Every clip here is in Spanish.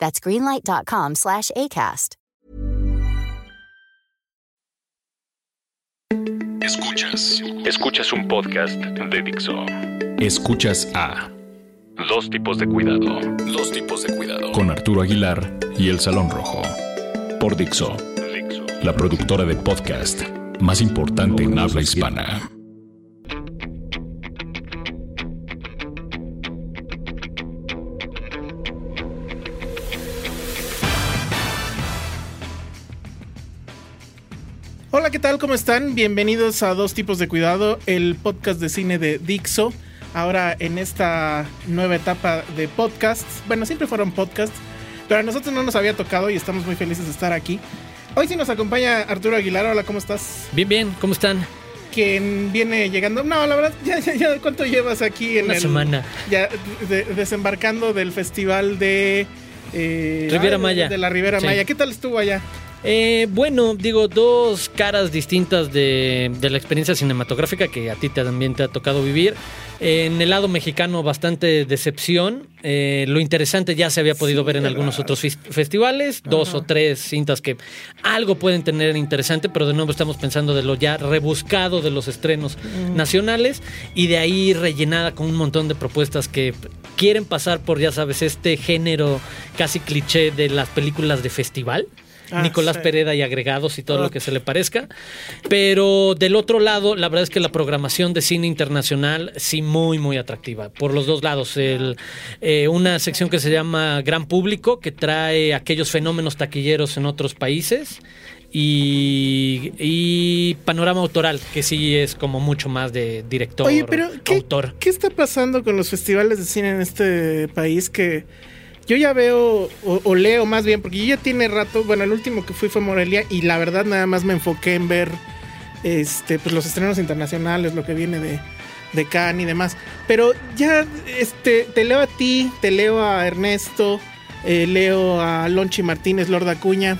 That's greenlight.com slash ACAST. Escuchas. Escuchas un podcast de Dixo. Escuchas a Dos tipos de cuidado. Dos tipos de cuidado con Arturo Aguilar y El Salón Rojo. Por Dixo, Dixo. la productora de podcast más importante en habla hispana. Tal? ¿Cómo están? Bienvenidos a Dos Tipos de Cuidado, el podcast de cine de Dixo. Ahora en esta nueva etapa de podcasts. Bueno, siempre fueron podcasts, pero a nosotros no nos había tocado y estamos muy felices de estar aquí. Hoy sí nos acompaña Arturo Aguilar. Hola, ¿cómo estás? Bien, bien, ¿cómo están? Quien viene llegando. No, la verdad, ya, ya, ya, ¿cuánto llevas aquí en Una el. semana. Ya de- desembarcando del festival de. eh, Riviera ay, Maya. De la Riviera Sí. Maya. ¿Qué tal estuvo allá? Eh, bueno, digo, dos caras distintas de, de la experiencia cinematográfica que a ti también te ha tocado vivir. En el lado mexicano, bastante decepción. Eh, lo interesante ya se había podido ver en algunos otros festivales, dos o tres cintas que algo pueden tener interesante, pero de nuevo estamos pensando de lo ya rebuscado de los estrenos nacionales y de ahí rellenada con un montón de propuestas que quieren pasar por, ya sabes, este género casi cliché de las películas de festival. Ah, Nicolás sí. Pereda y agregados y todo lo que se le parezca. Pero del otro lado, la verdad es que la programación de cine internacional sí muy, muy atractiva. Por los dos lados. El, eh, una sección que se llama Gran Público, que trae aquellos fenómenos taquilleros en otros países. Y, y Panorama Autoral, que sí es como mucho más de director, Oye, pero ¿qué, autor. ¿qué está pasando con los festivales de cine en este país que yo ya veo o, leo más bien porque yo ya tiene rato, bueno, el último que fui fue Morelia y la verdad nada más me enfoqué en ver este pues los estrenos internacionales, lo que viene de de Cannes y demás, pero ya este te leo a ti, te leo a Ernesto, eh, leo a Lonchi Martínez, Lord Acuña,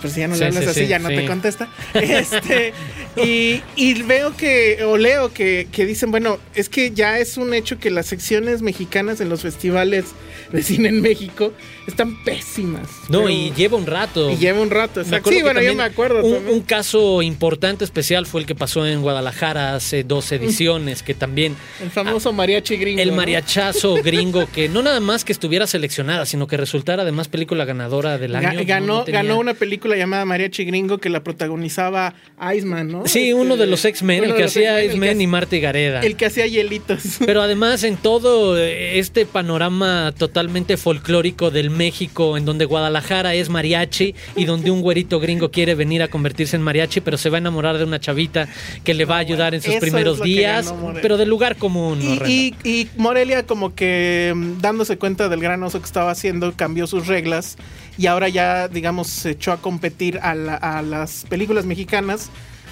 pues si ya no Sí, le hablas sí, así, sí, ya no te contesta. Este, y, y veo que, o leo que, que dicen, bueno, es que ya es un hecho que las secciones mexicanas en los festivales de cine en México están pésimas. No, Pero- y lleva un rato. y lleva un rato. Exacto. acuerdo Sí, bueno, yo me acuerdo. Un, un caso importante especial fue el que pasó en Guadalajara hace dos ediciones, que también el famoso mariachi gringo. el ¿no? mariachazo gringo, que no nada más que estuviera seleccionada, sino que resultara además película ganadora del año. ganó, no tenía- ganó una película llamada Mariachi Gringo que la protagonizaba Iceman, ¿no? Sí, Este, uno de los X-Men, el que hacía que y Marta y Gareda. El que hacía hielitos. Pero además en todo eh, este panorama totalmente folclórico del México, en donde Guadalajara es mariachi y donde un güerito gringo quiere venir a convertirse en mariachi, pero se va a enamorar de una chavita que le va a ayudar en sus eso primeros días, pero del lugar común. Y, horrendo. y- y Morelia como que mm, dándose cuenta del gran oso que estaba haciendo, cambió sus reglas y ahora ya, digamos, se echó a competir a, la- a las películas mexicanas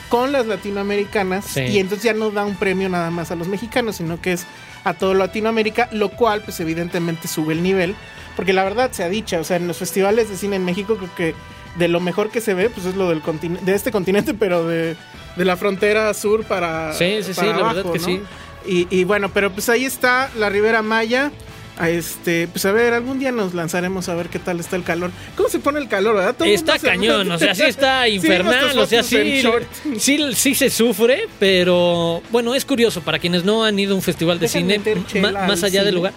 con las latinoamericanas Sí. y entonces ya no da un premio nada más a los mexicanos, sino que es a todo Latinoamérica, lo cual pues evidentemente sube el nivel, porque la verdad se ha dicho, o sea, en los festivales de cine en México creo que de lo mejor que se ve pues es lo del de este continente, pero de, de la frontera sur para Sí, sí, sí, para la verdad abajo, que ¿no? sí. Y, y bueno, pero pues ahí está la Ribera Maya. A este, pues a ver, algún día nos lanzaremos a ver qué tal está el calor. ¿Cómo se pone el calor, verdad? Todo el Está se- cañón, o sea, sí está infernal, o sea, sí, sí, sí se sufre, pero bueno, es curioso, para quienes no han ido a un festival de Dejan cine, ma- más al allá del lugar,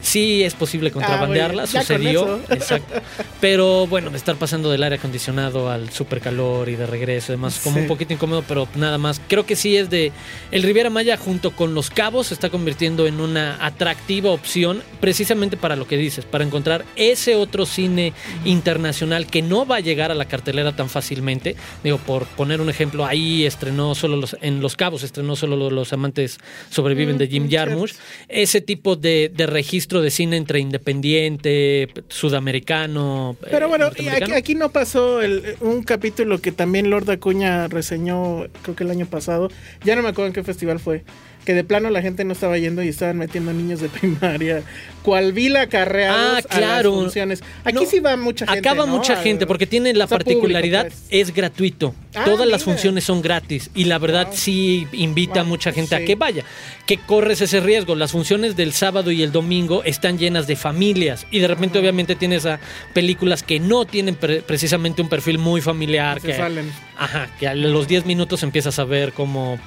sí es posible contrabandearla, Ah, bueno, ya con sucedió, exacto, pero bueno, de estar pasando del aire acondicionado al supercalor y de regreso, además como un poquito incómodo, pero nada más, creo que sí es de, el Riviera Maya junto con Los Cabos se está convirtiendo en una atractiva opción, precisamente para lo que dices, para encontrar ese otro cine internacional que no va a llegar a la cartelera tan fácilmente. Digo, por poner un ejemplo, ahí estrenó solo los, en Los Cabos estrenó solo los, amantes sobreviven de Jim Mm, Jarmusch. Ese tipo de, de registro de cine entre independiente, sudamericano. eh, Pero bueno, aquí no pasó el- un capítulo que también Lord Acuña reseñó, creo que el año pasado. Ya no me acuerdo en qué festival fue. Que de plano la gente no estaba yendo y estaban metiendo niños de primaria. Cual vila carreados Ah, claro. a las funciones. Aquí No, sí va mucha gente. Acaba ¿no? mucha gente porque tiene la o sea, particularidad, público, pues. es gratuito. Ah, Todas las funciones son gratis y la verdad Wow. sí invita a mucha gente a que vaya, que corres ese riesgo. Las funciones del sábado y el domingo están llenas de familias y de repente obviamente tienes a películas que no tienen pre- precisamente un perfil muy familiar. Se Que, salen. Ajá, que a los 10 minutos empiezas a ver como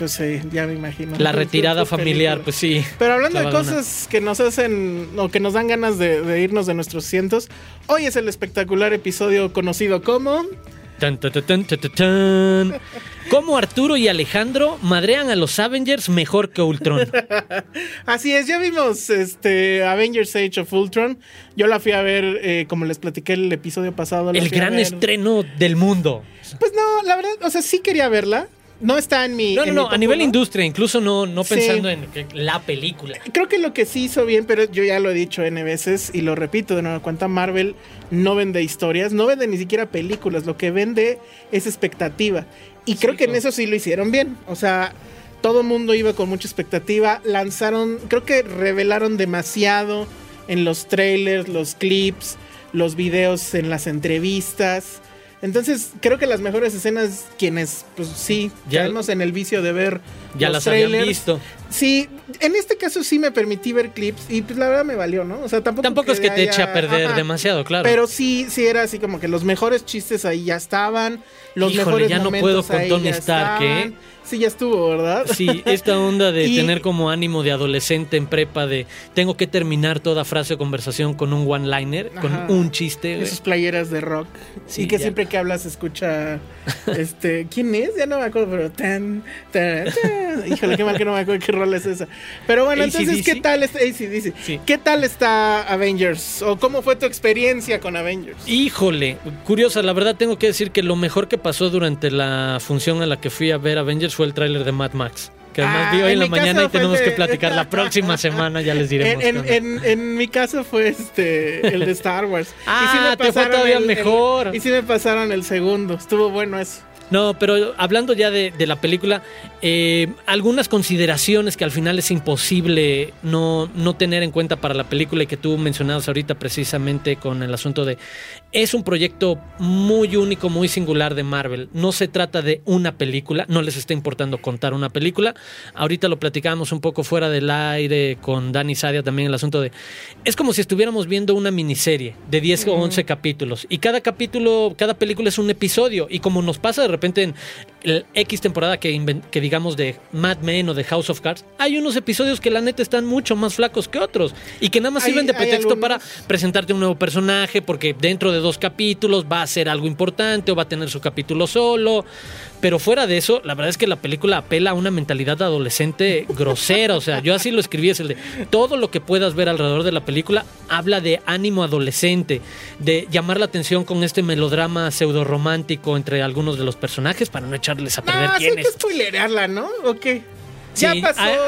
Pues sí, ya me imagino. la retirada familiar, pues sí. Pero hablando de cosas que nos hacen o que nos dan ganas de, de irnos de nuestros asientos, hoy es el espectacular episodio conocido como Tan. Cómo Arturo y Alejandro madrean a los Avengers mejor que Ultron. Así es, ya vimos este Avengers Age of Ultron. Yo la fui a ver, eh, como les platiqué el episodio pasado. El gran estreno del mundo. Pues no, la verdad, o sea, sí quería verla. No está en mi. No, no, no, a nivel industria, incluso no, no Sí. pensando en la película. Creo que lo que sí hizo bien, pero yo ya lo he dicho N veces y lo repito de nueva cuenta, Marvel no vende historias, no vende ni siquiera películas, lo que vende es expectativa. Y creo Sí, que en eso sí lo hicieron bien. O sea, todo el mundo iba con mucha expectativa, lanzaron, creo que revelaron demasiado en los trailers, los clips, los videos en las entrevistas. Entonces, creo que las mejores escenas, quienes, pues sí, Ya- caemos en el vicio de ver Ya los las habían trailers, visto. Sí, en este caso sí me permití ver clips y pues la verdad me valió, ¿no? O sea, tampoco, Tampoco es que te haya- eche a perder ajá. demasiado, claro. Pero sí, sí era así como que los mejores chistes ahí ya estaban, los Híjole, mejores ya no momentos puedo con Tony Stark, ¿eh? Sí, ya estuvo, ¿verdad? Sí, esta onda de Y- tener como ánimo de adolescente en prepa de tengo que terminar toda frase o conversación con un one-liner, con un chiste. Esas playeras de rock. Sí, y que ya. siempre que hablas escucha este, ¿quién es? Ya no me acuerdo, pero tan, tan, tan. Híjole, qué mal que no me acuerdo qué rol es esa. Pero bueno, entonces. ¿qué tal está AC/DC? Sí. ¿Qué tal está Avengers? ¿O cómo fue tu experiencia con Avengers? Híjole, curiosa, la verdad tengo que decir que lo mejor que pasó durante la función a la que fui a ver Avengers fue el tráiler de Mad Max. Que además Ah, vi hoy en en la mañana y tenemos fue que platicar la próxima semana, ya les diremos. En, en, mi caso fue este el de Star Wars. Ah, te fue pasaron todavía el- el- mejor. y sí me pasaron el segundo. Estuvo bueno eso. No, pero hablando ya de, de la película, eh, algunas consideraciones que al final es imposible no, no tener en cuenta para la película y que tú mencionabas ahorita precisamente con el asunto de es un proyecto muy único, muy singular de Marvel. No se trata de una película, no les está importando contar una película. Ahorita lo platicábamos un poco fuera del aire con Dani Sadia también el asunto de es como si estuviéramos viendo una miniserie de 10 o 11 capítulos y cada capítulo, cada película es un episodio y como nos pasa de repente en el X temporada que, digamos de Mad Men o de House of Cards, hay unos episodios que la neta están mucho más flacos que otros y que nada más sirven de pretexto algunos- para presentarte un nuevo personaje porque dentro de dos capítulos va a ser algo importante o va a tener su capítulo solo. Pero fuera de eso, la verdad es que la película apela a una mentalidad adolescente grosera. O sea, yo así lo escribí, es el de todo lo que puedas ver alrededor de la película habla de ánimo adolescente, de llamar la atención con este melodrama pseudo romántico entre algunos de los personajes para no echarles a perder No, sí quién hay que spoilerearla, ¿no? ¿O qué? Sí, a-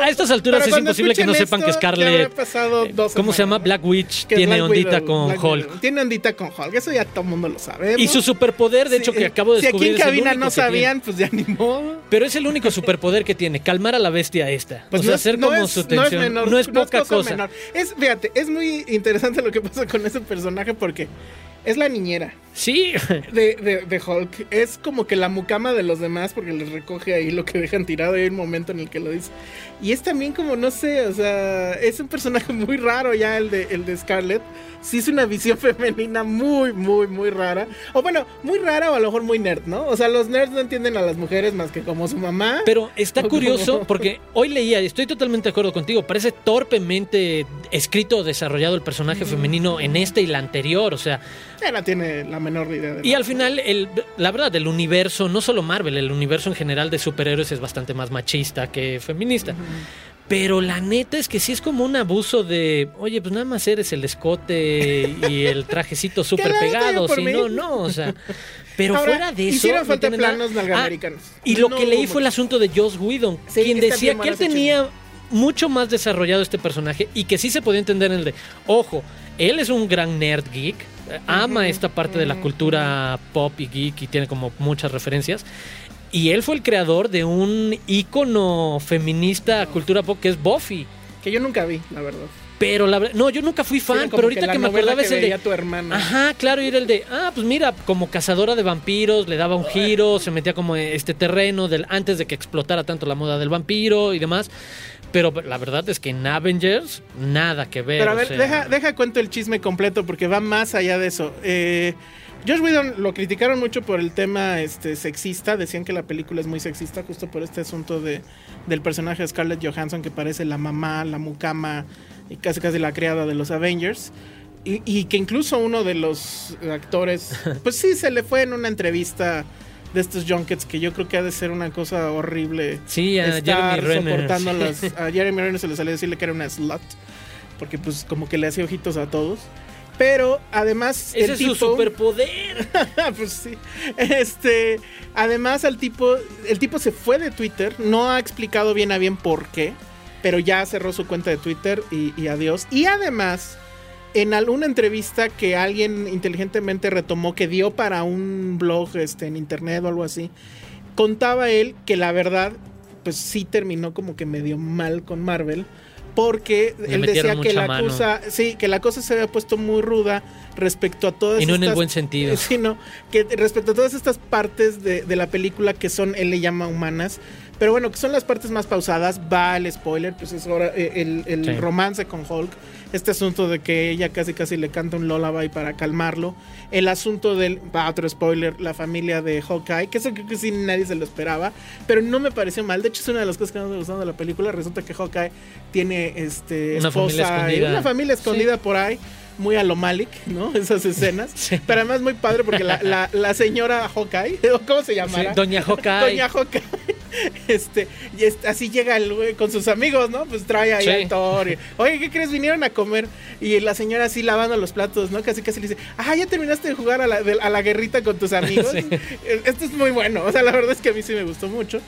a estas alturas es imposible que no escuchen sepan que esto, Scarlett- ya pasado eh, dos ¿Cómo se llama? semanas, Black Witch tiene Black ondita Widow, con Black Hulk. Widow. Tiene ondita con Hulk, eso ya todo el mundo lo sabe. Y su superpoder, de hecho, que acabo de Si aquí descubrir. en es el cabina no sabían, pues ya ni modo. Pero es el único superpoder que tiene, calmar a la bestia esta. Pues o sea, no es- hacer no como es- su no es tensión. menor, No es poca cosa. menor. Es, fíjate, es muy interesante lo que pasa con ese personaje porque es la niñera. Sí. De, de, de, Hulk. Es como que la mucama de los demás porque les recoge ahí lo que dejan tirado. Hay un momento en el que lo dice. Y es también como, no sé, o sea, es un personaje muy raro ya el de, el de Scarlett sí es una visión femenina muy, muy, muy rara. O bueno, muy rara o a lo mejor muy nerd, ¿no? O sea, los nerds no entienden a las mujeres más que como su mamá. Pero está curioso porque hoy leía, y estoy totalmente de acuerdo contigo, parece torpemente escrito o desarrollado el personaje femenino en este y la anterior, o sea... no tiene la menor idea. De y al final, el, la verdad, el universo, no solo Marvel, el universo en general de superhéroes es bastante más machista que feminista. Pero la neta es que sí es como un abuso de, oye, pues nada más eres el escote y el trajecito súper pegado, si no, no, o sea. Pero fuera de eso. Hicieron falta planos ah, y lo que leí fue el asunto de Joss Whedon, quien decía que él tenía mucho más desarrollado este personaje y que sí se podía entender en el de, ojo, él es un gran nerd geek, ama esta parte de la cultura pop y geek y tiene como muchas referencias. Y él fue el creador de un ícono feminista cultura pop que es Buffy. Que yo nunca vi, la verdad. Pero la verdad, no, yo nunca fui fan, pero ahorita que, me acordaba es el de tu hermana. Ajá, claro, y era el de, ah, pues mira, como cazadora de vampiros, le daba un giro, se metía como este terreno del antes de que explotara tanto la moda del vampiro y demás. Pero la verdad es que en Avengers nada que ver. Pero a ver, deja, deja cuento el chisme completo porque va más allá de eso. Eh, Josh Whedon lo criticaron mucho por el tema este, sexista. Decían que la película es muy sexista, justo por este asunto de, del personaje de Scarlett Johansson, que parece la mamá, la mucama y casi casi la criada de los Avengers. Y, que incluso uno de los actores, pues sí, se le fue en una entrevista de estos junkets que yo creo que ha de ser una cosa horrible. Sí, a Jeremy Renner. A Jeremy Renner se le salió decirle que era una slut, porque pues como que le hacía ojitos a todos. Pero además. Ese es su superpoder. pues sí. Este. Además, al tipo. El tipo se fue de Twitter. No ha explicado bien a bien por qué. Pero ya cerró su cuenta de Twitter y, adiós. Y además. En alguna entrevista que alguien inteligentemente retomó que dio para un blog este, en internet o algo así, contaba él que la verdad, pues sí terminó como que medio mal con Marvel porque él decía que la cosa, sí, que la cosa se había puesto muy ruda respecto a todas y no en el buen sentido, sino que respecto a todas estas partes de, de, la película que son él le llama humanas, pero bueno, que son las partes más pausadas, va el spoiler, pues es ahora eh, el, el romance con Hulk este asunto de que ella casi casi le canta un lullaby para calmarlo, el asunto del, va otro spoiler, la familia de Hawkeye, que eso creo que sí nadie se lo esperaba, pero no me pareció mal, de hecho es una de las cosas que más me gustaron de la película, resulta que Hawkeye tiene este, una familia escondida. una familia escondida por ahí muy a lo Malik, ¿no? Esas escenas. Pero además muy padre porque la, la, señora Hawkeye, ¿cómo se llama? Doña Hawkeye. Doña Hawkeye. Este, y así llega el güey con sus amigos, ¿no? Pues trae ahí sí. Thor. Oye, ¿qué crees? Vinieron a comer. Y la señora así lavando los platos, ¿no? Casi casi le dice, ah, ya terminaste de jugar a la, a la guerrita con tus amigos. Esto es muy bueno. O sea, la verdad es que a mí sí me gustó mucho.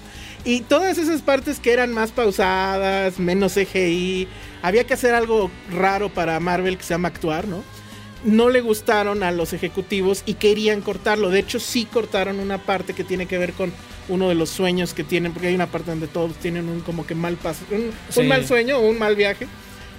Y todas esas partes que eran más pausadas, menos CGI, había que hacer algo raro para Marvel que se llama actuar, ¿no? No le gustaron a los ejecutivos y querían cortarlo. De hecho, sí cortaron una parte que tiene que ver con uno de los sueños que tienen, porque hay una parte donde todos tienen un como que mal paso, un, mal sueño o un mal viaje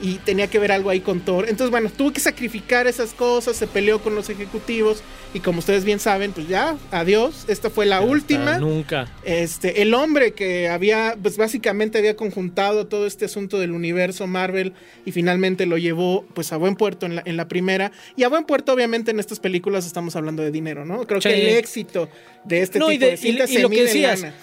y tenía que ver algo ahí con Thor. Entonces, bueno, tuvo que sacrificar esas cosas, se peleó con los ejecutivos y como ustedes bien saben, pues ya, adiós, esta fue la última. Nunca. Este, el hombre que había, pues básicamente había conjuntado todo este asunto del universo Marvel y finalmente lo llevó pues a buen puerto en la, en la primera. Y a buen puerto, obviamente, en estas películas estamos hablando de dinero, ¿no? Creo que el éxito de este tipo de, cintas se mide en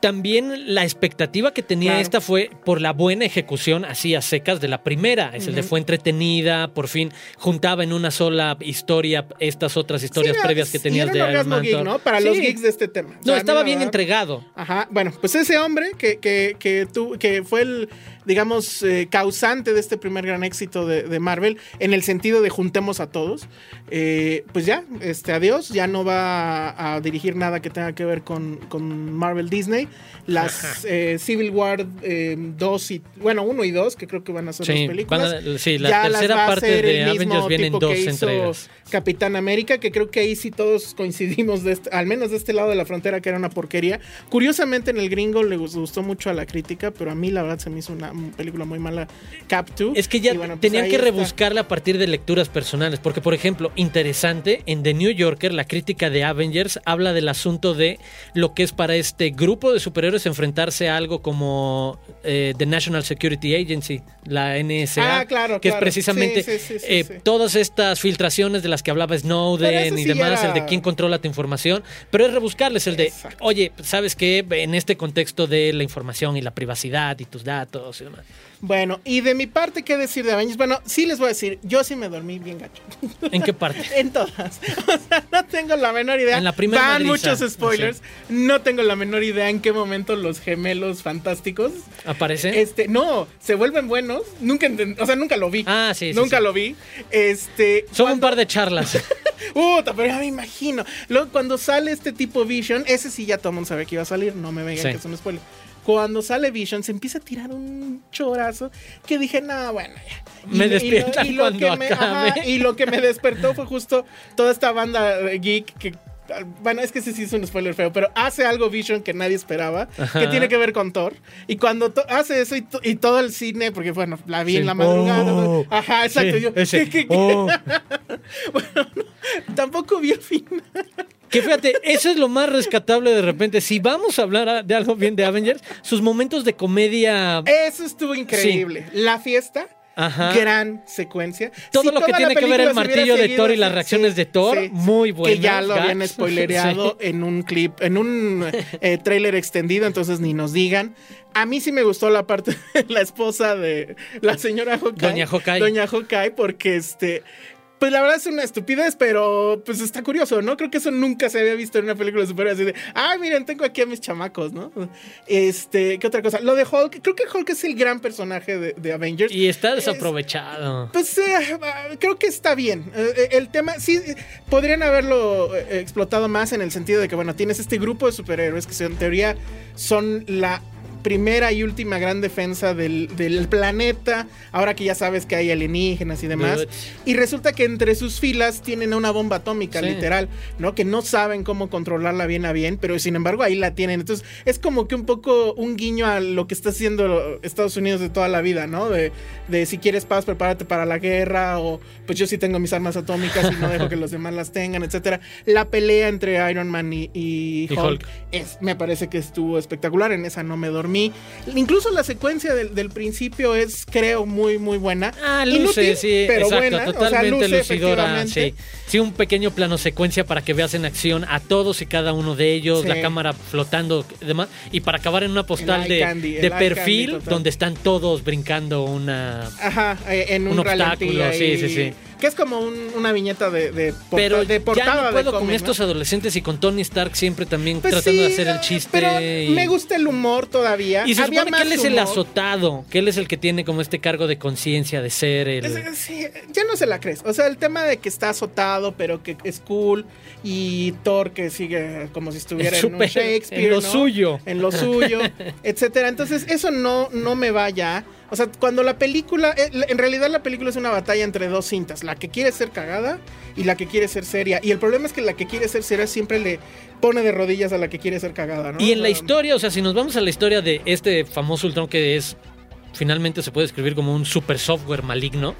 también la expectativa que tenía esta fue por la buena ejecución así a secas de la primera. Es el de fue entretenida, por fin juntaba en una sola historia estas otras historias previas que tenías de Iron Man. ¿no? Para los geeks de este tema. no, estaba bien entregado. Ajá. Bueno, pues ese hombre que, que, que, que fue el digamos, eh, causante de este primer gran éxito de, Marvel, en el sentido de juntemos a todos, eh, pues ya, este, adiós, ya no va a, dirigir nada que tenga que ver con, Marvel Disney. Las eh, Civil War 2 y, bueno, 1 y 2, que creo que van a ser las películas. sí, la tercera parte de Avengers viene en dos entregas. Capitán América, que creo que ahí sí todos coincidimos, de este, al menos de este lado de la frontera, que era una porquería. Curiosamente en el gringo le gustó mucho a la crítica, pero a mí la verdad se me hizo una película muy mala, Cap 2. Es que ya bueno, pues tenían que está. rebuscarla a partir de lecturas personales. Porque, por ejemplo, interesante, en The New Yorker, la crítica de Avengers habla del asunto de lo que es para este grupo de superhéroes enfrentarse a algo como eh, The National Security Agency, la NSA. Ah, claro, Que es precisamente Sí, sí, sí, sí, eh, todas estas filtraciones de las que hablaba Snowden y demás, era- el de quién controla tu información. Pero es rebuscarles el de, Exacto. oye, ¿sabes qué? En este contexto de la información y la privacidad y tus datos y demás. Bueno, y de mi parte, ¿qué decir de Avengers? Bueno, sí les voy a decir, yo sí me dormí bien gacho. ¿En qué parte? En todas. O sea, no tengo la menor idea. En la primera Van madriza. muchos spoilers. No tengo la menor idea en qué momento los gemelos fantásticos. ¿Aparece? Este, no, se vuelven buenos. Nunca enten- o sea, nunca lo vi. Ah, sí, sí, Nunca sí. lo vi. Este. Son un par de charlas. Puta, pero ya me imagino. Luego, cuando sale este tipo Vision, ese sí ya todo el mundo sabe que iba a salir. No me vengan Sí. que es un spoiler. Cuando sale Vision, se empieza a tirar un chorazo que dije, no, bueno, ya. Me despiertan cuando que me, acabe. y lo que me despertó fue justo toda esta banda geek que. Bueno, es que ese sí es un spoiler feo, pero hace algo Vision que nadie esperaba, Ajá. que tiene que ver con Thor. Y cuando hace eso y, to- y todo el cine, porque bueno, la vi Sí. en la madrugada. Oh. Ajá, exacto. Sí, yo. ¿qué- qué- qué? Oh. Bueno, no, tampoco vi el final. Que fíjate, eso es lo más rescatable de repente. Si vamos a hablar de algo bien de Avengers, sus momentos de comedia. Eso estuvo increíble. La fiesta, Ajá. gran secuencia. Todo Si lo que tiene que ver el martillo de Thor y las reacciones de Thor, muy Que ya lo habían spoilereado Sí. en un clip, en un eh, trailer extendido, entonces ni nos digan. A mí sí me gustó la parte de la esposa de la señora Hawkeye. Doña Hawkeye. Doña Hawkeye, porque este. Pues la verdad es una estupidez, pero pues está curioso, ¿no? Creo que eso nunca se había visto en una película de superhéroes así de, ay, miren, tengo aquí a mis chamacos, ¿no? Este, ¿qué otra cosa? Lo de Hulk, creo que Hulk es el gran personaje de, de Avengers. Y está Es- desaprovechado. pues eh, creo que está bien. Eh, el tema, sí, eh, podrían haberlo eh, explotado más en el sentido de que, bueno, tienes este grupo de superhéroes que en teoría son la primera y última gran defensa del, del planeta, ahora que ya sabes que hay alienígenas y demás. Y resulta que entre sus filas tienen una bomba atómica, Sí. literal, ¿no? Que no saben cómo controlarla bien a bien, pero sin embargo ahí la tienen. Entonces es como que un poco un guiño a lo que está haciendo Estados Unidos de toda la vida, ¿no? De, de si quieres paz, prepárate para la guerra, o pues yo sí tengo mis armas atómicas y no dejo que los demás las tengan, etcétera. La pelea entre Iron Man y, y Y Hulk, Hulk. Es, me parece que estuvo espectacular, en esa no me dormí. Incluso la secuencia del, del principio es, creo, muy, muy buena. Ah, luce, Inútil, sí, pero exacto, buena, o sea, totalmente luce lucidora, sí. Sí, un pequeño plano secuencia para que veas en acción a todos y cada uno de ellos, Sí. la cámara flotando y demás, y para acabar en una postal de, candy, perfil candy donde están todos brincando una... Ajá, eh, en un, obstáculo, sí, sí, sí. Que es como un- una viñeta de, de, porta- Pero de portada ya no de puedo con estos adolescentes y con Tony Stark siempre también Pues tratando sí, de hacer el chiste. Pero y... me gusta el humor todavía. Y se Había supone que él es el azotado, que él es el que tiene como este cargo de conciencia de ser el... Es- sí, ya no se la crees. O sea, el tema de que está azotado, pero que es cool. Y Thor que sigue como si estuviera en un Shakespeare. en lo ¿no? suyo. En lo suyo, etcétera. Entonces, eso no, no me va ya. O sea, cuando la película. eh, En realidad, la película es una batalla entre dos cintas: la que quiere ser cagada y la que quiere ser seria. Y el problema es que la que quiere ser seria siempre le pone de rodillas a la que quiere ser cagada, ¿no? Y en la historia, o sea, si nos vamos a la historia de este famoso Ultron que es finalmente se puede describir como un super software maligno,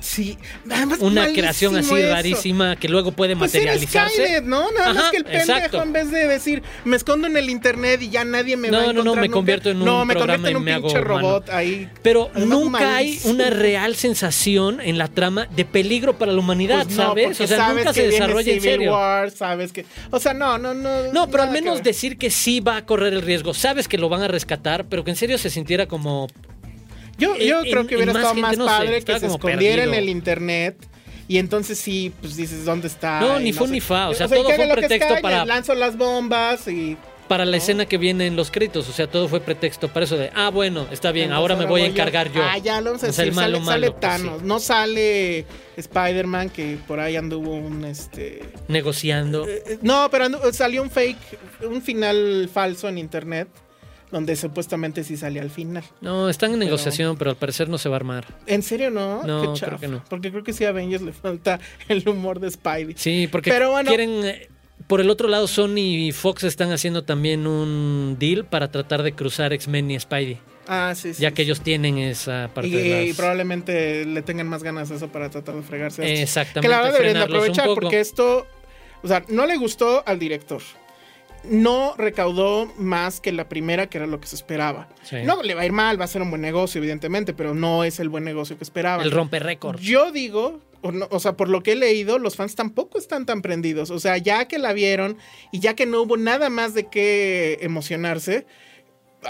Sí, además, una creación así eso. rarísima que luego puede Pues materializarse. Skynet, ¿no? Nada más que el pendejo exacto. en vez de decir me escondo en el internet y ya nadie me No, va a no, no, encontrar me nunca". convierto en un No, me convierto en un pinche humano. robot ahí. Pero nunca hay una real sensación en la trama de peligro para la humanidad, Pues no, ¿sabes? O sea, sabes nunca que se desarrolla en serio. War, sabes que, o sea, no, no, no. No, pero al que menos decir que sí va a correr el riesgo. Sabes que lo van a rescatar, pero que en serio se sintiera como. Yo, yo en- creo que hubiera más estado gente, más no sé, padre que se escondiera en el internet. Y entonces sí, pues dices, ¿dónde está? No, ni fu sé. ni fa, o sea, todo fue un pretexto para- Lanzo las bombas y. Para la No. escena que viene en los créditos, o sea, todo fue pretexto para eso de, ah, bueno, está bien, Entonces ahora me voy a yo. encargar yo. Ah, ya lo vamos a O sea, decir. el malo, sale, malo, sale pues, Thanos. sí. No sale Spider-Man, que por ahí anduvo un este. Negociando. eh, No, pero andu- salió un fake, un final falso en internet. Donde supuestamente sí salía al final. No, están en negociación, pero al parecer no se va a armar. ¿En serio no? No, Qué creo que no. Porque creo que sí a Avengers le falta el humor de Spidey. Sí, porque Pero bueno. quieren. eh, Por el otro lado, Sony y Fox están haciendo también un deal para tratar de cruzar X-Men y Spidey. Ah, sí, sí. ya que ellos tienen esa parte y, de las... y probablemente le tengan más ganas de eso para tratar de fregarse. a. Exactamente. Que la verdad deberían aprovechar porque esto, o sea, no le gustó al director. No recaudó más que la primera, que era lo que se esperaba. Sí. No le va a ir mal, va a ser un buen negocio, evidentemente, pero no es el buen negocio que esperaba. El rompe récord. Yo digo, o, no- o sea, por lo que he leído, los fans tampoco están tan prendidos. O sea, ya que la vieron y ya que no hubo nada más de qué emocionarse,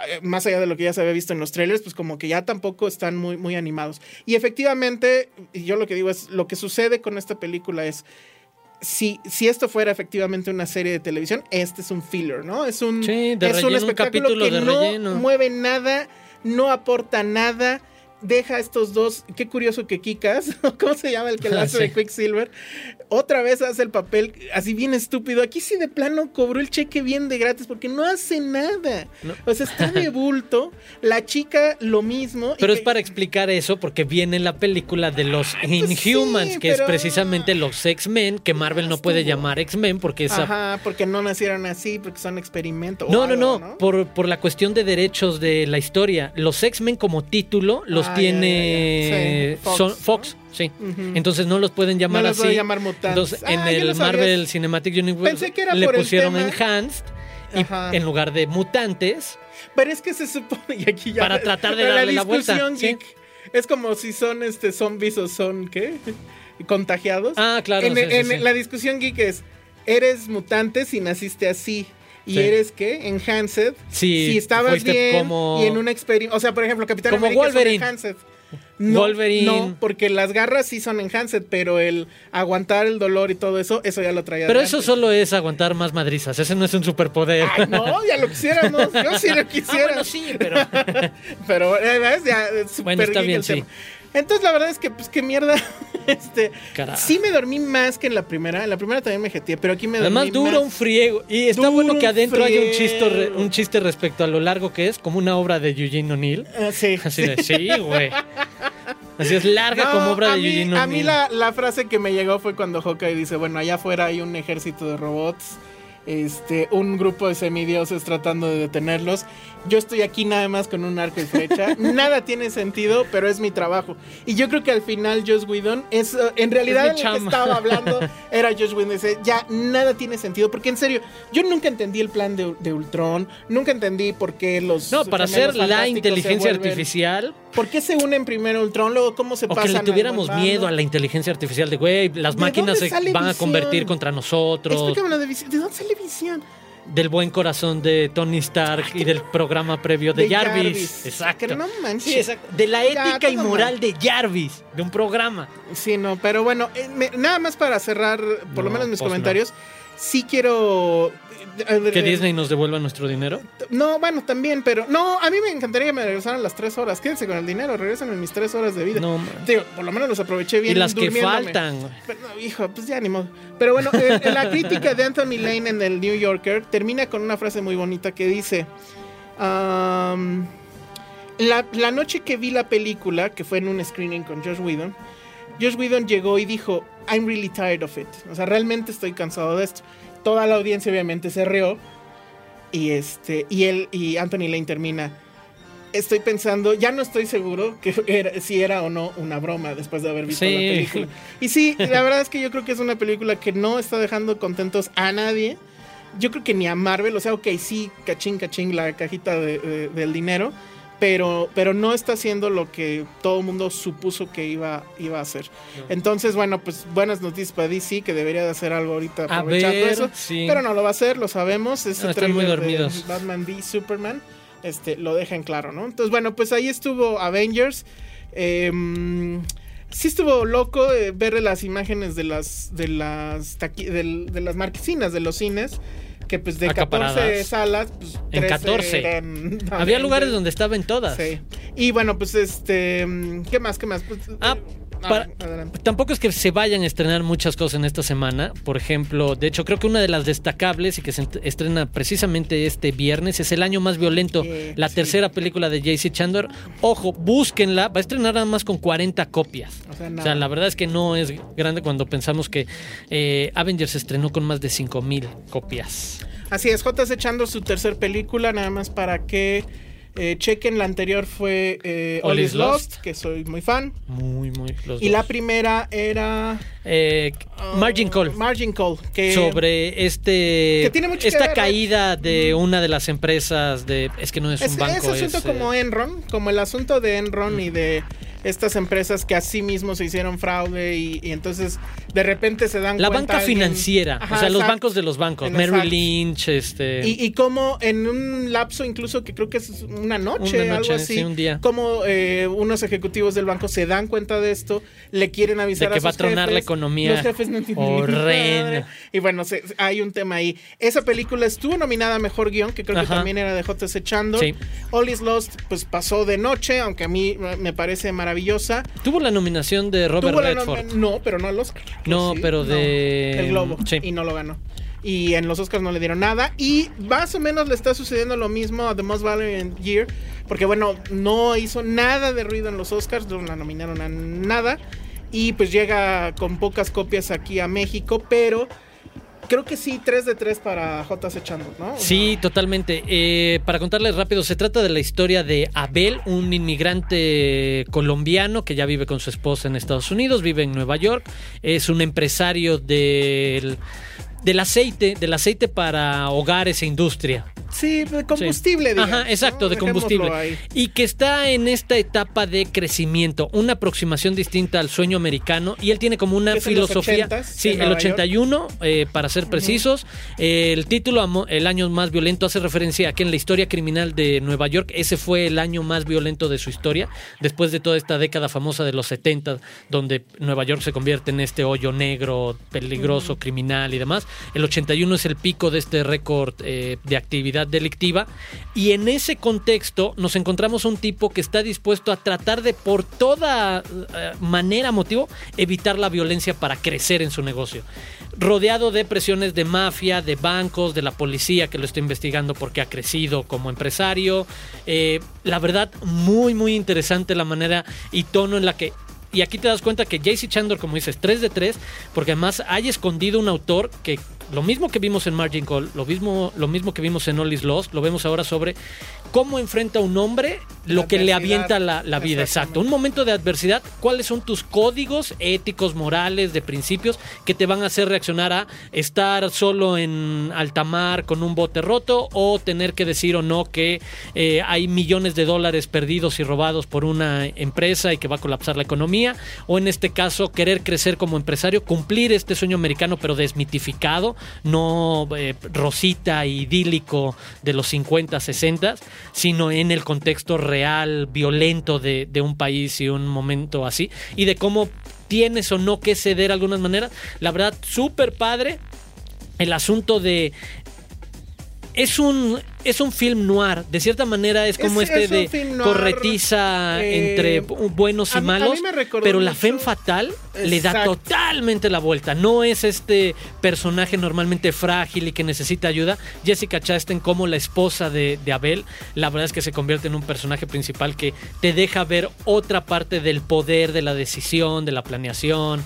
eh, más allá de lo que ya se había visto en los trailers, pues como que ya tampoco están muy, muy animados. Y efectivamente, yo lo que digo es, lo que sucede con esta película es, si, si esto fuera efectivamente una serie de televisión, este es un filler, ¿no? Es un, Sí, de es relleno, un un espectáculo capítulo que de no relleno. mueve nada, no aporta nada. Deja a estos dos, qué curioso que Kikas, ¿cómo se llama el que la hace de Sí. Quicksilver? Otra vez hace el papel así bien estúpido. Aquí sí de plano cobró el cheque bien de gratis porque no hace nada. No. O sea, está de bulto. La chica lo mismo. Pero es que- para explicar eso porque viene la película de los sí, Inhumans, que es precisamente los X-Men, que Marvel no puede llamar X-Men porque esa... Ajá, porque no nacieron así, porque son experimento. o No, no, algo, no, Por, por la cuestión de derechos de la historia. Los X-Men como título los Ah, tiene ya, ya. Sí, Fox, son ¿no? Fox, sí. Entonces no los pueden llamar los así. llamar mutantes. Entonces en Ah, el no Marvel. Cinematic Universe Pensé que era le por el pusieron tema. Enhanced y en lugar de mutantes. Pero es que se supone, y aquí ya. Para tratar de la darle la vuelta, discusión sí. geek Es como si son este zombies o son, ¿qué? Contagiados. Ah, claro. En, sí, en sí. la discusión geek es: eres mutante si naciste así. ¿Y Sí. eres qué? Enhanced. Sí, si estabas bien como- y en un experimento. O sea, por ejemplo, Capitán Como América Wolverine. Enhanced. No, Wolverine. No, porque las garras sí son enhanced, pero el aguantar el dolor y todo eso, eso ya lo traía. Pero eso solo es aguantar más madrizas. Ese no es un superpoder. Ay, no, ya lo quisiéramos. Yo sí lo Ah, quisiera. bueno, sí, pero. Pero, eh, ¿ves? Ya, Bueno, está bien, sí. tema. Entonces, la verdad es que, pues, qué mierda. Este, Carajo. sí me dormí más que en la primera. En la primera también me jeteé, pero aquí me dormí Además dura más. un friego. Y está Dura bueno que adentro haya un chiste, un chiste respecto a lo largo que es, como una obra de Eugene O'Neill. Ah, sí. Así de, sí, güey. Así es larga No, como obra a de mí, Eugene a O'Neill. mí la, la frase que me llegó fue cuando Hawkeye dice, bueno, allá afuera hay un ejército de robots, este, un grupo de semidioses tratando de detenerlos. Yo estoy aquí nada más con un arco y flecha. Nada tiene sentido, pero es mi trabajo. Y yo creo que al final Joss Whedon es, uh, en realidad el que estaba hablando era Joss Whedon. Dice, ya nada tiene sentido, porque en serio, yo nunca entendí el plan de, de Ultron, nunca entendí por qué los... No, para hacer la inteligencia vuelven- artificial, ¿Por qué se unen primero Ultron, luego cómo se o que pasan le al tuviéramos miedo a la inteligencia artificial de, güey, las ¿De máquinas se van a convertir contra nosotros, de. ¿De dónde sale visión? Del buen corazón de Tony Stark y del programa previo de, De Jarvis. Jarvis. Exacto. No manches. Sí, exacto. De la Ya, ética y moral de Jarvis, de un programa. Sí, no, pero bueno, eh, me- nada más para cerrar, por lo No, menos mis pues no. comentarios, sí quiero... Que Disney nos devuelva nuestro dinero. No, bueno, también, pero... No, a mí me encantaría que me regresaran las tres horas. Quédense con el dinero, regresen en mis tres horas de vida. No. Digo, por lo menos los aproveché bien y las que faltan. Pero, no, hijo, pues ya ni modo. Pero bueno, eh, la crítica de Anthony Lane en el New Yorker termina con una frase muy bonita que dice: um, la, la noche que vi la película, que fue en un screening con Josh Whedon, Josh Whedon llegó y dijo: I'm really tired of it. O sea, realmente estoy cansado de esto. Toda la audiencia, obviamente, se rió. Y este, y él y Anthony Lane termina. Estoy pensando, ya no estoy seguro que era- si era o no una broma después de haber visto Sí. la película. Y sí, la verdad es que yo creo que es una película que no está dejando contentos a nadie. Yo creo que ni a Marvel, o sea, ok, sí, cachín, cachín, la cajita de- de- del dinero, pero, pero no está haciendo lo que todo el mundo supuso que iba, iba a hacer. Entonces, bueno, pues buenas noticias para DC, que debería de hacer algo ahorita aprovechando ver, eso. sí. Pero no lo va a hacer, lo sabemos. Ese No, están muy tráiler de dormidos. Batman v Superman este, lo deja en claro, ¿no? Entonces, bueno, pues ahí estuvo Avengers. Eh, sí estuvo loco eh, ver las imágenes de las de las del- de, las marquesinas de los cines que pues de 14 Acaparadas. salas pues En 13 14. eran- Había lugares donde estaba en todas. Sí. Y bueno, pues este ¿qué más? ¿Qué más? Pues, Ah, para-. Tampoco es que se vayan a estrenar muchas cosas en esta semana. Por ejemplo, de hecho, creo que una de las destacables y que se estrena precisamente este viernes es El Año Más Violento, Eh, la sí. tercera película de JC Chandler. Ojo, búsquenla. Va a estrenar nada más con 40 copias. O sea, O nada. sea, la verdad es que no es grande cuando pensamos que eh, Avengers se estrenó con más de 5000 copias. Así es, J.S. echando su tercer película, nada más para que Eh, chequen, la anterior fue eh, All All is Lost, Lost. que soy muy fan. Muy, muy. los Y la primera era... Eh, Margin uh, Call. Margin Call, que... sobre este que tiene mucho que esta ¿no? caída de una de las empresas de es que no es, Es, un banco ese asunto es, como eh, Enron, como el asunto de Enron y de estas empresas que así mismo se hicieron fraude y, y entonces de repente se dan la cuenta banca alguien- financiera Ajá, o sea los bancos de los bancos Merrill. Lynch este Y, y como en un lapso incluso que creo que es una noche, Una noche, algo así, sí, un día. como eh, unos ejecutivos del banco se dan cuenta de esto, le quieren avisar De que a va a sus tronar la economía Los jefes no entienden. Y bueno, se- hay un tema ahí. Esa película estuvo nominada a Mejor Guión, que creo que también era de J.S. Chandor. Sí. All is Lost, pues pasó de noche, aunque a mí me parece maravillosa. tuvo la nominación de Robert la Redford no, pero no al Oscar. No, pero de- El Globo. sí. Y no lo ganó. Y en los Oscars no le dieron nada. Y más o menos le está sucediendo lo mismo a The Most Valiant Year. Porque bueno, no hizo nada de ruido en los Oscars. No la nominaron a nada. Y pues llega con pocas copias aquí a México. Pero creo que sí, 3 de 3 para J.C. Chandler, ¿no? Sí, totalmente. Eh, para contarles rápido, se trata de la historia de Abel, un inmigrante colombiano que ya vive con su esposa en Estados Unidos, vive en Nueva York, es un empresario del, del aceite, del aceite para hogares e industria. Sí, de combustible, Sí. digamos, Ajá, exacto, ¿no? de combustible. ahí. Y que está en esta etapa de crecimiento, una aproximación distinta al sueño americano. Y él tiene como una los filosofía. 80s, sí, el Nueva 81, eh, para ser precisos. Eh, el título, El año más violento, hace referencia a que en la historia criminal de Nueva York, ese fue el año más violento de su historia. Después de toda esta década famosa de los 70, donde Nueva York se convierte en este hoyo negro, peligroso, criminal y demás. El 81 es el pico de este récord eh, de actividad delictiva. Y en ese contexto nos encontramos un tipo que está dispuesto a tratar de por toda eh, manera, motivo, evitar la violencia para crecer en su negocio. Rodeado de presiones de mafia, de bancos, de la policía que lo está investigando porque ha crecido como empresario. Eh, la verdad, muy, muy interesante la manera y tono en la que y aquí te das cuenta que JC Chandler, como dices, 3 de 3, porque además hay escondido un autor que lo mismo que vimos en Margin Call, lo mismo, lo mismo que vimos en All Is Lost, lo vemos ahora sobre cómo enfrenta un hombre lo La que le avienta la, la vida. Exacto. Un momento de adversidad, ¿cuáles son tus códigos éticos, morales, de principios que te van a hacer reaccionar a estar solo en alta mar con un bote roto o tener que decir o no que eh, hay millones de dólares perdidos y robados por una empresa y que va a colapsar la economía? O en este caso, querer crecer como empresario, cumplir este sueño americano pero desmitificado, no eh, rosita, idílico de los 50, 60, sino en el contexto real, violento de, de un país y un momento así, y de cómo tienes o no que ceder de algunas maneras. La verdad, súper padre. El asunto de es un es un film noir, de cierta manera es como Es- este es de noir, corretiza eh, entre buenos y a a malos, pero la femme fatal le da totalmente la vuelta. No es este personaje normalmente frágil y que necesita ayuda. Jessica Chastain como la esposa de, de Abel, la verdad es que se convierte en un personaje principal que te deja ver otra parte del poder, de la decisión, de la planeación.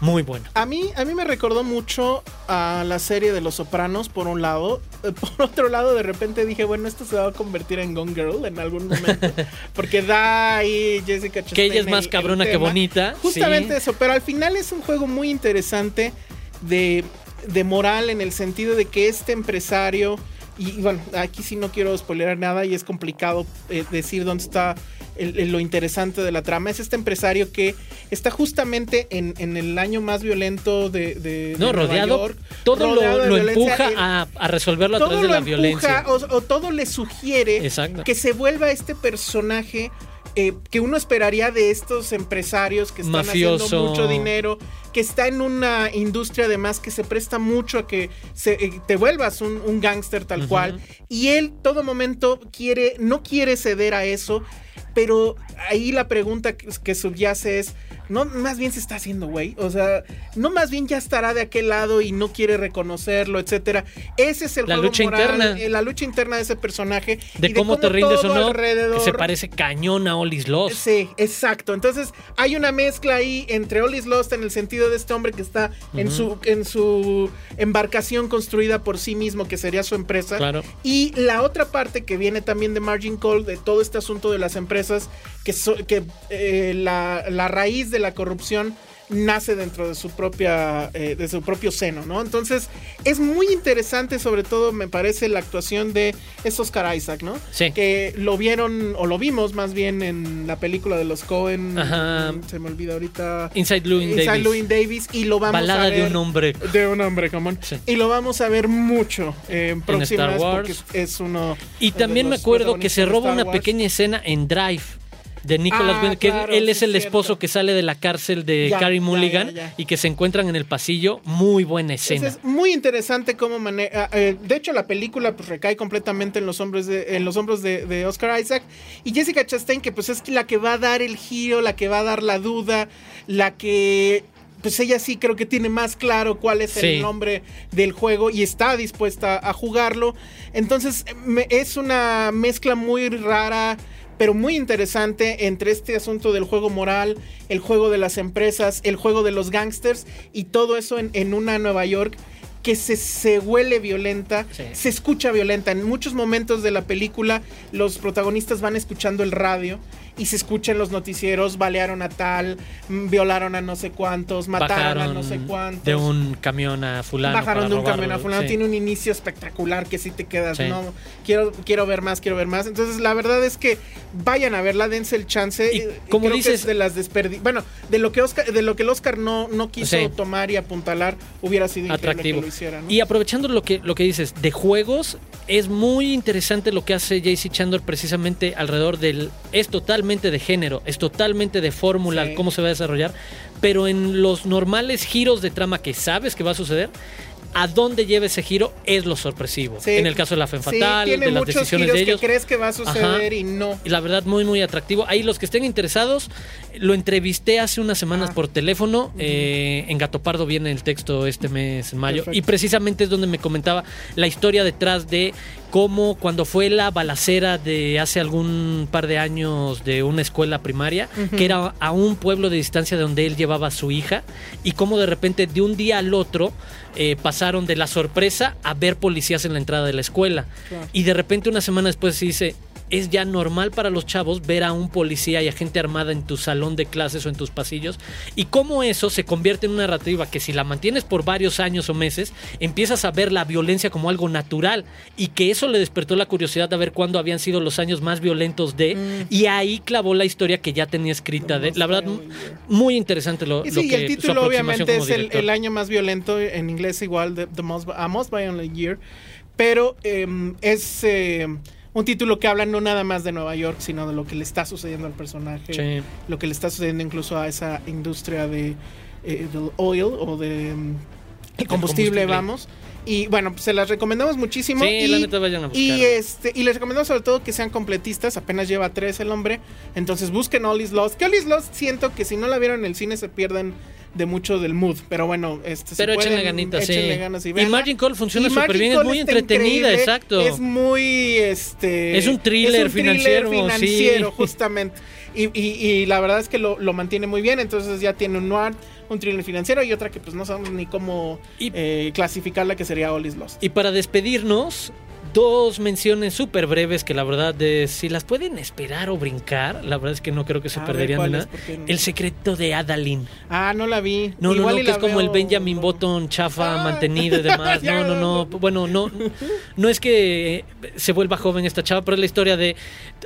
Muy bueno. A mí, a mí me recordó mucho a la serie de Los Sopranos, por un lado. Eh, Por otro lado, de repente dije, bueno, esto se va a convertir en Gone Girl en algún momento. Porque da ahí Jessica Chastain. Que ella es más el- el cabrona que bonita, Justamente sí. eso, pero al final es un juego muy interesante de, de moral en el sentido de que este empresario. Y bueno, aquí sí no quiero spoilear nada y es complicado eh, decir dónde está el- el- lo interesante de la trama. Es este empresario que está justamente en, en el año más violento de, de- de No, Nueva rodeado, York, todo rodeado lo, empuja a, a resolverlo a través de la empuja violencia. o, o todo le sugiere Exacto. que se vuelva este personaje eh, que uno esperaría de estos empresarios que están Mafioso. haciendo mucho dinero, que está en una industria además que se presta mucho a que se, eh, te vuelvas un, un gángster tal cual. Y él todo momento quiere, no quiere ceder a eso, pero ahí la pregunta que, que subyace es, no más bien se está haciendo güey, o sea, no más bien ya estará de aquel lado y no quiere reconocerlo, etcétera. Ese es el La juego lucha moral, interna. eh, la lucha interna de ese personaje De y cómo te rindes o no, alrededor- que se parece cañón a Olis Lost. Sí, exacto. Entonces hay una mezcla ahí entre All is Lost en el sentido de este hombre que está en, su, en su embarcación construida por sí mismo, que sería su empresa. Claro. Y la otra parte que viene también de Margin Call, de todo este asunto de las empresas, que, so- que eh, la, la raíz de la corrupción nace dentro de su propia eh, de su propio seno, ¿no? Entonces es muy interesante, sobre todo me parece la actuación de es Oscar Isaac, ¿no? Sí. Que lo vieron o lo vimos más bien en la película de los Cohen, Ajá. se me olvida ahorita. Inside Llewyn Inside Davis. Llewyn Davis y lo vamos Balada a ver de un hombre. de un hombre común Sí. y lo vamos a ver mucho eh, en próximas Star Wars. porque es uno Y también me acuerdo que se roba una pequeña escena en Drive de Nicolas Ah, que claro, él es el cierto. esposo que sale de la cárcel de Ya, Carrie Mulligan ya, ya. y que se encuentran en el pasillo. Muy buena escena. Entonces, es muy interesante cómo maneja. eh, de hecho, la película pues, recae completamente en los hombros de, en los hombros de, de Oscar Isaac. Y Jessica Chastain, que pues es la que va a dar el giro, la que va a dar la duda, la que. Pues ella sí creo que tiene más claro cuál es Sí. el nombre del juego y está dispuesta a jugarlo. Entonces, me- es una mezcla muy rara pero muy interesante entre este asunto del juego moral, el juego de las empresas, el juego de los gangsters y todo eso en, en una Nueva York que se, se huele violenta, Sí. se escucha violenta. En muchos momentos de la película los protagonistas van escuchando el radio y se escuchan los noticieros, balearon a tal, mm, violaron a no sé cuántos, mataron a no sé cuántos. de un camión a fulano. Bajaron de un robarlo, camión a fulano. sí. Tiene un inicio espectacular que si te quedas, Sí. no, quiero, quiero ver más, quiero ver más. Entonces, la verdad es que vayan a verla, dense el chance. Y Eh, como creo que dices- es de las desperdi bueno, de lo que Oscar, de lo que el Oscar no, no quiso tomar y apuntalar, hubiera sido atractivo. que lo hiciera, ¿no? Y aprovechando lo que, lo que dices de juegos, es muy interesante lo que hace JC Chandor precisamente alrededor del. Es totalmente de género, es totalmente de fórmula, Sí. cómo se va a desarrollar, pero en los normales giros de trama que sabes que va a suceder. A dónde lleva ese giro es lo sorpresivo. Sí. En el caso de la Sí, Fatal, de las decisiones de ellos. que crees que va a suceder Ajá. y no. Y la verdad, muy, muy atractivo. Ahí los que estén interesados, lo entrevisté hace unas semanas Ah. por teléfono. eh, en Gato Pardo viene el texto este mes, en mayo. Perfecto. Y precisamente es donde me comentaba la historia detrás de cómo cuando fue la balacera de hace algún par de años de una escuela primaria, que era a un pueblo de distancia de donde él llevaba a su hija, y cómo de repente de un día al otro eh, pasaron de la sorpresa a ver policías en la entrada de la escuela. Claro. Y de repente una semana después se dice, es ya normal para los chavos ver a un policía y a gente armada en tu salón de clases o en tus pasillos. Y cómo eso se convierte en una narrativa que si la mantienes por varios años o meses, empiezas a ver la violencia como algo natural. Y que eso le despertó la curiosidad de ver cuándo habían sido los años más violentos de... Mm. Y ahí clavó la historia que ya tenía escrita. De, la verdad, muy interesante lo, Y lo sí, y que el su título obviamente es el, el año más violento, en inglés igual, the, the most, a most violent year, pero eh, es eh, un título que habla no nada más de Nueva York, sino de lo que le está sucediendo al personaje, Sí. lo que le está sucediendo incluso a esa industria de eh, del oil o de mm, el combustible, combustible. vamos. Y bueno, pues se las recomendamos muchísimo. Sí, y, la neta vayan a buscar. y este, y les recomendamos sobre todo que sean completistas, apenas lleva tres el hombre. Entonces busquen All is Lost. Que All is Lost siento que si no la vieron en el cine se pierden de mucho del mood. Pero bueno, este si Pero échenle pueden, ganitas, sí. échenle ganas y Y. Margin Call funciona súper bien, es muy entretenida, exacto. Es muy este. Es un thriller es un financiero, financiero, sí. justamente. Y, y- y la verdad es que lo, lo mantiene muy bien. Entonces ya tiene un noir, un thriller financiero y otra que pues no sabemos ni cómo eh, clasificarla, que sería All is Lost. Y para despedirnos, dos menciones súper breves que la verdad, de, si las pueden esperar o brincar, la verdad es que no creo que se A ver, perderían de nada. El secreto de Adalyn. Ah, no la vi. No, no, Igual no, que es como el Benjamin Button chafa, Ah. mantenido y demás. No, no, no. Bueno, no, no es que se vuelva joven esta chava, pero es la historia de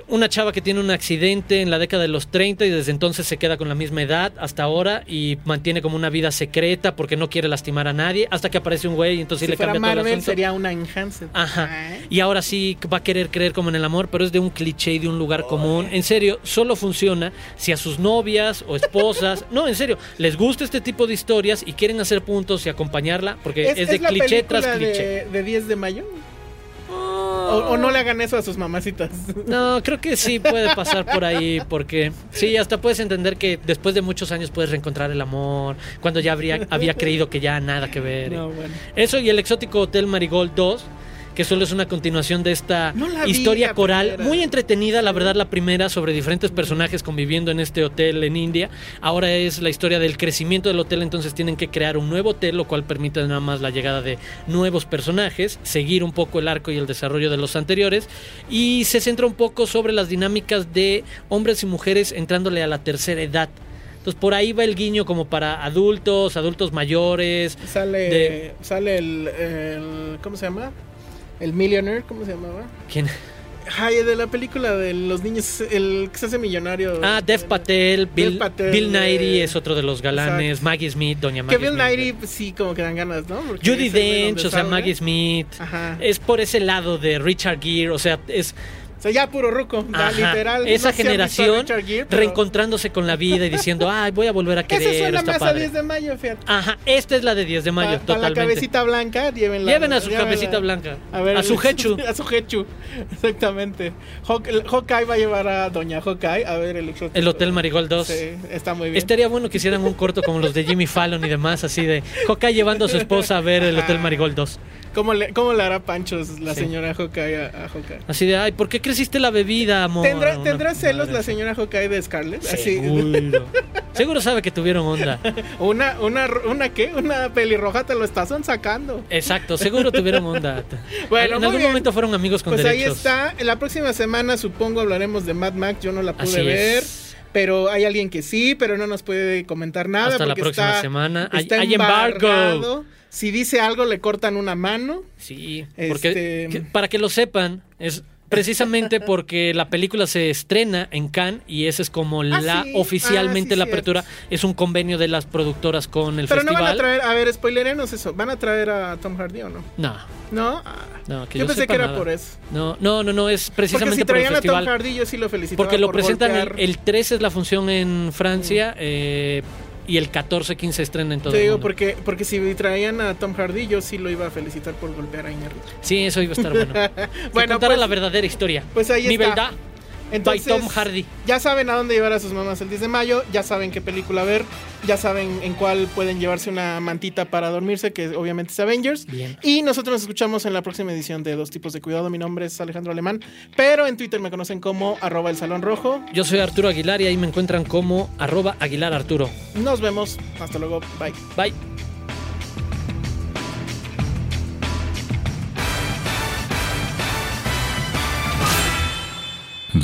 una chava que tiene un accidente en la década de los 30 y desde entonces se queda con la misma edad hasta ahora y mantiene como una vida secreta porque no quiere lastimar a nadie hasta que aparece un güey y entonces Si le cambia todo el sería una enhanced. Ajá. Y ahora sí va a querer creer como en el amor, pero es de un cliché y de un lugar común. En serio, solo funciona si a sus novias o esposas, no, en serio, les gusta este tipo de historias y quieren hacer puntos y acompañarla, porque es, de cliché tras cliché. De, de 10 de mayo. Ah, O, no le hagan eso a sus mamacitas. No, creo que sí puede pasar por ahí, porque sí, hasta puedes entender que después de muchos años puedes reencontrar el amor, cuando ya habría, había creído que ya nada que ver. Eso y el exótico Hotel Marigold 2 que solo es una continuación de esta historia coral, muy entretenida, la verdad, la primera sobre diferentes personajes conviviendo en este hotel en India. Ahora es la historia del crecimiento del hotel, entonces tienen que crear un nuevo hotel, lo cual permite nada más la llegada de nuevos personajes, seguir un poco el arco y el desarrollo de los anteriores, y se centra un poco sobre las dinámicas de hombres y mujeres entrándole a la tercera edad. Entonces por ahí va el guiño como para adultos, adultos mayores. Sale, sale el, ¿cómo se llama? El Millionaire, ¿cómo se llamaba? ¿Quién? Ay, de la película de los niños, el que se hace millonario. Ah, Dev Patel, Bill, Patel, Bill Nighy es otro de los galanes, Maggie Smith, Doña Maggie Que Bill Nighy pues, sí, como que dan ganas, ¿no? Judy Dench, o sea, Maggie Smith. Ajá. Es por ese lado de Richard Gere, o sea, es o sea, ya puro ruco, literal. Esa generación reencontrándose con la vida y diciendo, ay, voy a volver a querer. Esa suena más a 10 de mayo, fíjate. Ajá, esta es la de 10 de mayo, totalmente. la cabecita blanca, llévenla. Lleven a su cabecita blanca. A, ver, a su hechu. a su hechu, exactamente. Hawkeye va a llevar a Doña Hawkeye a ver el El Hotel Marigold 2. Sí, está muy bien. Estaría bueno que hicieran un corto como los de Jimmy Fallon y demás, así de Hawkeye llevando a su esposa a ver el Hotel Marigold 2. ¿Cómo le, cómo le hará panchos la señora Hawkeye a, a, Hawkeye? Así de, ay, ¿por qué creciste la bebida, amor? ¿Tendrá, ¿tendrá celos la señora Hawkeye de Scarlett? Seguro. Seguro sabe que tuvieron onda. una, una, ¿Una qué? Una pelirroja te lo estás sacando. Exacto, seguro tuvieron onda. bueno, En algún momento fueron amigos con pues derechos. Pues ahí está. La próxima semana supongo hablaremos de Mad Max. Yo no la pude ver pero hay alguien que sí, pero no nos puede comentar nada. Hasta la próxima semana. hay, embargo. Si dice algo, le cortan una mano. Sí, porque este, para que lo sepan, es precisamente porque la película se estrena en Cannes y esa es como ah, la oficialmente ah, la apertura es un convenio de las productoras con el Pero festival. Pero no van a traer, a ver, spoilerenos eso, ¿van a traer a Tom Hardy o no? No. ¿No? no yo, pensé que era por eso. No, no, no, no, es precisamente porque si traían a Tom Hardy yo sí lo felicitaba Porque lo presentan el, el, 13 es la función en Francia, eh, y el 14-15 estrena en todo Te digo, porque, porque si traían a Tom Hardy, yo sí lo iba a felicitar por golpear a Iñárritu. Sí, eso iba a estar bueno. bueno, pues, la verdadera historia. Pues ahí Mi está. verdad. Entonces, Tom Hardy. Ya saben a dónde llevar a sus mamás el 10 de mayo, ya saben qué película ver, ya saben en cuál pueden llevarse una mantita para dormirse, que obviamente es Avengers. Y nosotros nos escuchamos en la próxima edición de Dos Tipos de Cuidado. Mi nombre es Alejandro Alemán, pero en Twitter me conocen como arroba el Salón Rojo. Yo soy Arturo Aguilar y ahí me encuentran como arroba Aguilar Arturo. Nos vemos. Hasta luego. Bye. Bye.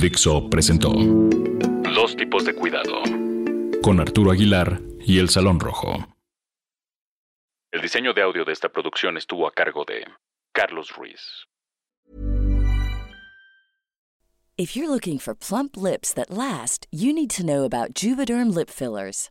Dixo presentó Dos tipos de cuidado con Arturo Aguilar y El Salón Rojo. El diseño de audio de esta producción estuvo a cargo de Carlos Ruiz. If you're looking for plump lips that last, you need to know about Juvederm lip fillers.